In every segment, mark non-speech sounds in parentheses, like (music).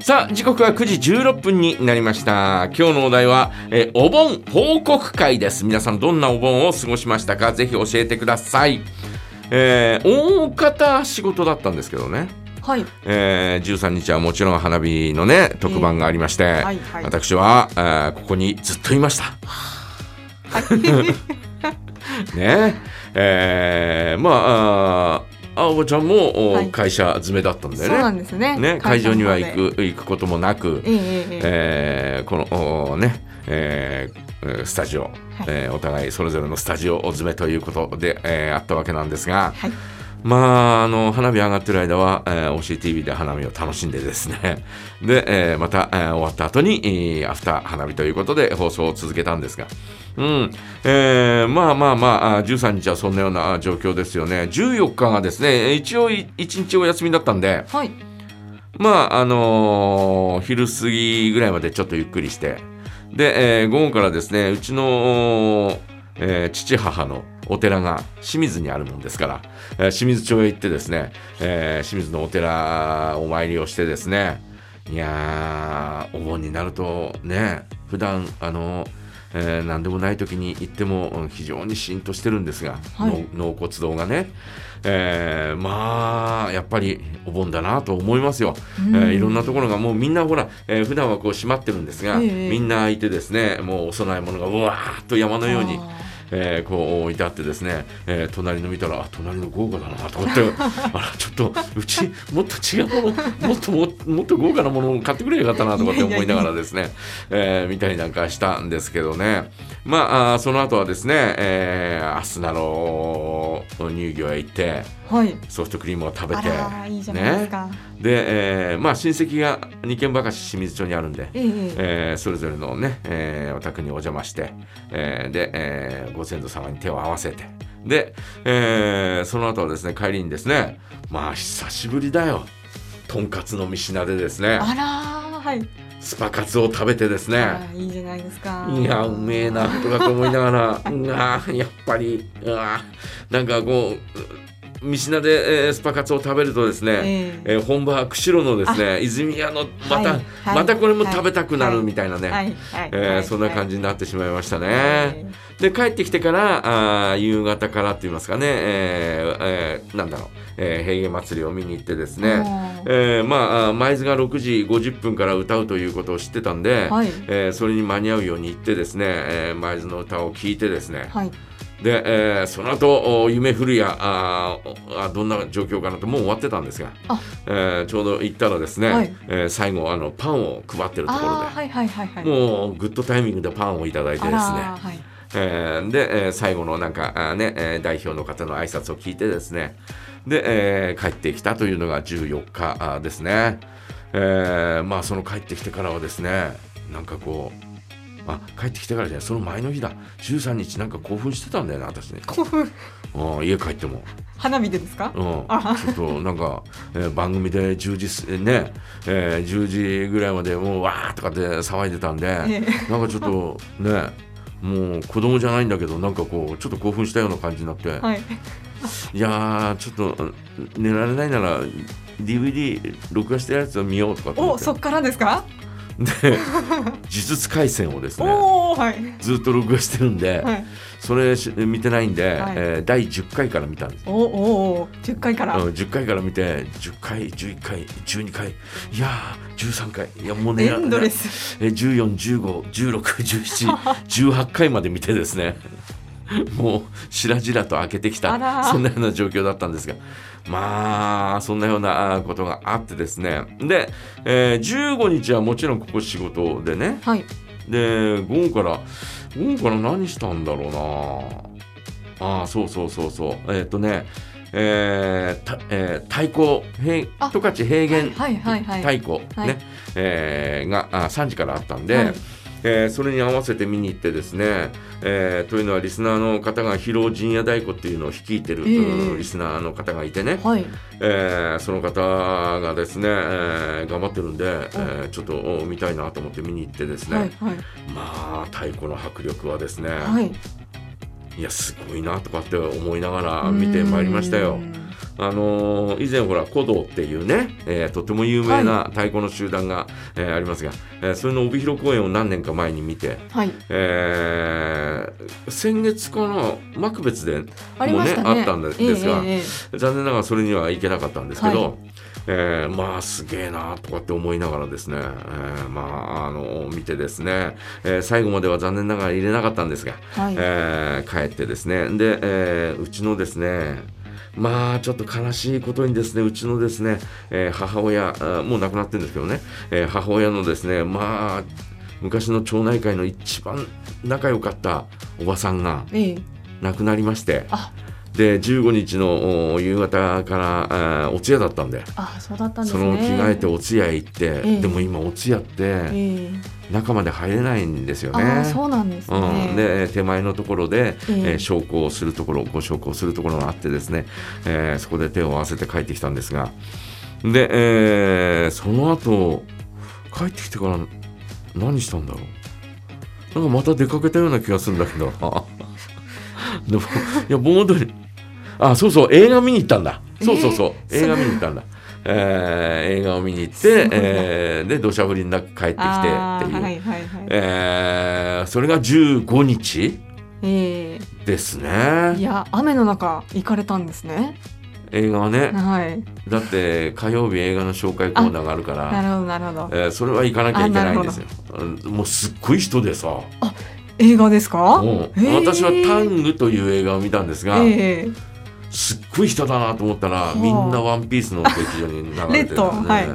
さあ時刻は9時16分になりました。今日のお題はえお盆報告会です。皆さんどんなお盆を過ごしましたか？ぜひ教えてください。えー、大方仕事だったんですけどね。はい。えー、13日はもちろん花火のね特番がありまして、はいはい。私は、えーここにずっといました。(laughs) ね。えー、まああー青葉ちゃんも、おはい会社詰めだったんだそうなよね。んですね。ね会場には行。く行くこともなく、えええーこのおね、えーえースタジオ、えーお互いそれぞれのスタジオを詰めということで、えーあったわけなんですが、はい。まあ、あの花火上がってる間は、えー、OCTV で花火を楽しんでですね。(laughs) で、えーまた、えー終わった後に、えーアフター花火ということで放送を続けたんですが、うん。えーまあまあまああ13日はそんなようなあ状況ですよね。14日がですね一応1日お休みだったんで。はい。まああのー昼過ぎぐらいまでちょっとゆっくりして。で、えー午後からですねうちの、えー父母のお寺が清水にあるもんですから、えー清水町へ行ってですね、えー清水のお寺お参りをしてですねいやーお盆になるとね普段あのえー何でもない時に行ってもうん非常にシーンとしてるんですが、はい。の納骨堂がね、えーまあやっぱりお盆だなと思いますよ、うん。えーいろんなところがもうみんなほら、えー普段はこう閉まってるんですが、ええ。みんな開いてですねもうお供え物がうわーっと山のようにあえーこう置いてあってですね、えー隣の見たらあ隣の豪華だなと思って (laughs) あらちょっとうちもっと違うものもっとももっと豪華なものを買ってくればよかったなとかって思いながらですねえー見たりなんかしたんですけどね。まあその後はですね、えー、アスナの乳業へ行ってーはい。ソフトクリームを食べあてらーいいじゃないですか。で、えーまあ親戚が二軒ばかし清水町にあるんで、ええええ。えーそれぞれのね、えーお宅にお邪魔して、えーで、えーご先祖様に手を合わせて。で、えーその後はですね帰りにですねまあ久しぶりだよ。とんかつの三品でですね。あらーはい。スパカツを食べてですね。あーいいじゃないですか。いやうめえなとかと思いながら。うわーやっぱり。うわー。なんかこう三品で、えースパカツを食べるとですね、ええ。えー本場釧路のですね泉屋のまた、はい。はい。またこれも食べたくなるみたいなね、はい。はい。えーはい。そんな感じになってしまいましたね。はい。で帰ってきてからあー夕方からって言いますかね、えーえーなんだろう、えー平家祭りを見に行ってですね、えーまあ舞鶴が6時50分から歌うということを知ってたんで、はい。えーそれに間に合うように行ってですね、えー舞鶴の歌を聴いてですね、はい。で、えーその後お夢降るやあーあどんな状況かなともう終わってたんですがあ、えーちょうど行ったらですね、はい。えー最後あのパンを配ってるところではいはいはいはい。もうグッドタイミングでパンをいただいてですね。はい。えーで、えー最後のなんかあーね、えー代表の方の挨拶を聞いてですね。で、えー帰ってきたというのが14日ですね、えーまあその帰ってきてからはですねなんかこうあ帰ってきてからじゃない。その前の日だ。13日なんか興奮してたんだよね私ね、興奮。うん、家帰っても、花火でですか？うん、あ。ちょっとなんか、えー番組で10時すね、えー10時ぐらいまでもうわーとかって騒いでたんで、ええ。なんかちょっとねもう子供じゃないんだけどなんかこうちょっと興奮したような感じになって、はい。いやーちょっとうん寝られないなら DVD 録画したやつを見ようとかって。おそっからですか？で呪術廻戦をですねはいずっと録画してるんで、はい。それし見てないんで、はいえー第10回から見たんですおおお10回から。うん、10回から見て10回11回12回いやー13回いやもうねエンドレス。え1415161718 (laughs) 回まで見てですね (laughs) もうしらじらと開けてきたそんなような状況だったんですが。まあそんなようなことがあってですね。で、えー15日はもちろんここ仕事でね。はい。で午後から午後から何したんだろうな。ああそうそうそうそう。えーっとねえーたえー太鼓平あ。十勝平原はいはいはい。太鼓、はい。ねえーがあ3時からあったんで、はいえーそれに合わせて見に行ってですね、えーというのはリスナーの方が広尾陣屋太鼓っていうのを率いてる、リスナーの方がいてね、はい。えーその方がですね、えー頑張ってるんで、えーちょっとお見たいなと思って見に行ってですね、はいはい。まあ太鼓の迫力はですね、はい。い、やすごいなとかって思いながら見てまいりましたよあのー以前ほら古道っていうね、えーとても有名な太鼓の集団が、えーありますが、えーそれの帯広公演を何年か前に見て、はい。えー先月かな幕別でありましたね。もうねあったんですがええええ残念ながらそれには行けなかったんですけど、はいえーまあすげえなとかって思いながらですね、えーまああの見てですね、えー最後までは残念ながら入れなかったんですが、はい。えー帰ってですねで、えーうちのですねまあちょっと悲しいことにですねうちのですね、えー母親もう亡くなってるんですけどね、えー母親のですねまあ昔の町内会の一番仲良かったおばさんがええ。亡くなりましてあ、で15日のお夕方からお通夜だったんであ、そうだったんですそね。の着替えてお通夜へ行って、ええ。でも今お通夜ってええ。中まで入れないんですよね。あ、そうなんですね。うん、で手前のところで、ええ。えー焼香をするところご焼香をするところがあってですね、えーそこで手を合わせて帰ってきたんですが。で、えーその後帰ってきてから何したんだろう。なんかまた出かけたような気がするんだけど。な (laughs) でもいや盆踊りあそうそう映画見に行ったんだ。そうそうそう、えー映画見に行ったんだ。えー映画を見に行ってえーで土砂降りの中帰ってきてっていう、あーはいはいはい。えーそれが15日えですね。えいや、雨の中行かれたんですね。映画はね。はい。だって火曜日映画の紹介コーナーがあるから (laughs) なるほどなるほど。えーそれは行かなきゃいけないんですよ。うんもうすっごい人でさ。映画ですか？私は「タング」という映画を見たんですが、ええすっごい人だなと思ったら、あみんなワンピースの劇場に流れてるんで、レッドはい。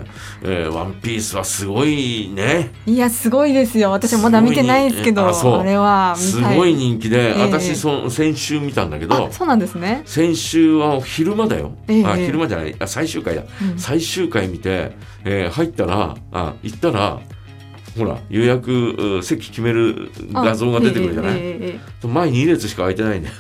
えーワンピースはすごいね。いやすごいですよ。私まだ見てないんですけど、あれは。すごい人気で、ええ。私そ先週見たんだけどあ、そうなんですね。先週は昼間だよ、ええあええ。昼間じゃない。あ最終回だ。うん。最終回見て、えー入ったらあ行ったらほら予約う席決める画像が出てくるじゃない、前2列しか空いてないんだよ、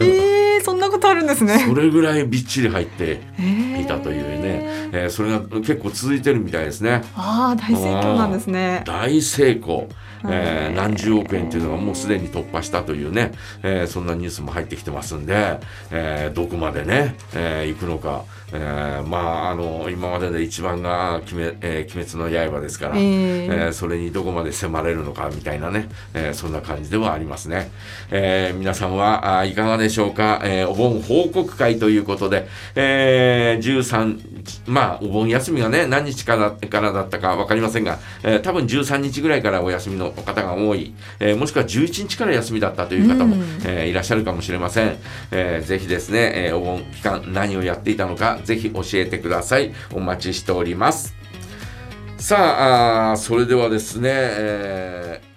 ええええそんなことあるんですね。それぐらいびっちり入ってええいたというね、えーそれが結構続いてるみたいですね。ああ大盛況なんですね。大成功、えー何十億円というのがもうすでに突破したというね、えーそんなニュースも入ってきてますんで、えーどこまでね、えー行くのか、えーまああの今までで一番が鬼滅,、えー鬼滅の刃ですから、ええ。えーそれにどこまで迫れるのかみたいなね、えーそんな感じではありますね。えー皆さんはあーいかがでしょうか、えーお盆報告会ということで、えー13、まあお盆休みがね、何日からからだったか分かりませんが、えー多分13日ぐらいからお休みの方が多い、えーもしくは11日から休みだったという方も、うんえーいらっしゃるかもしれません。えーぜひですね、えーお盆期間何をやっていたのか、ぜひ教えてください。お待ちしております。さああーそれではですね、えー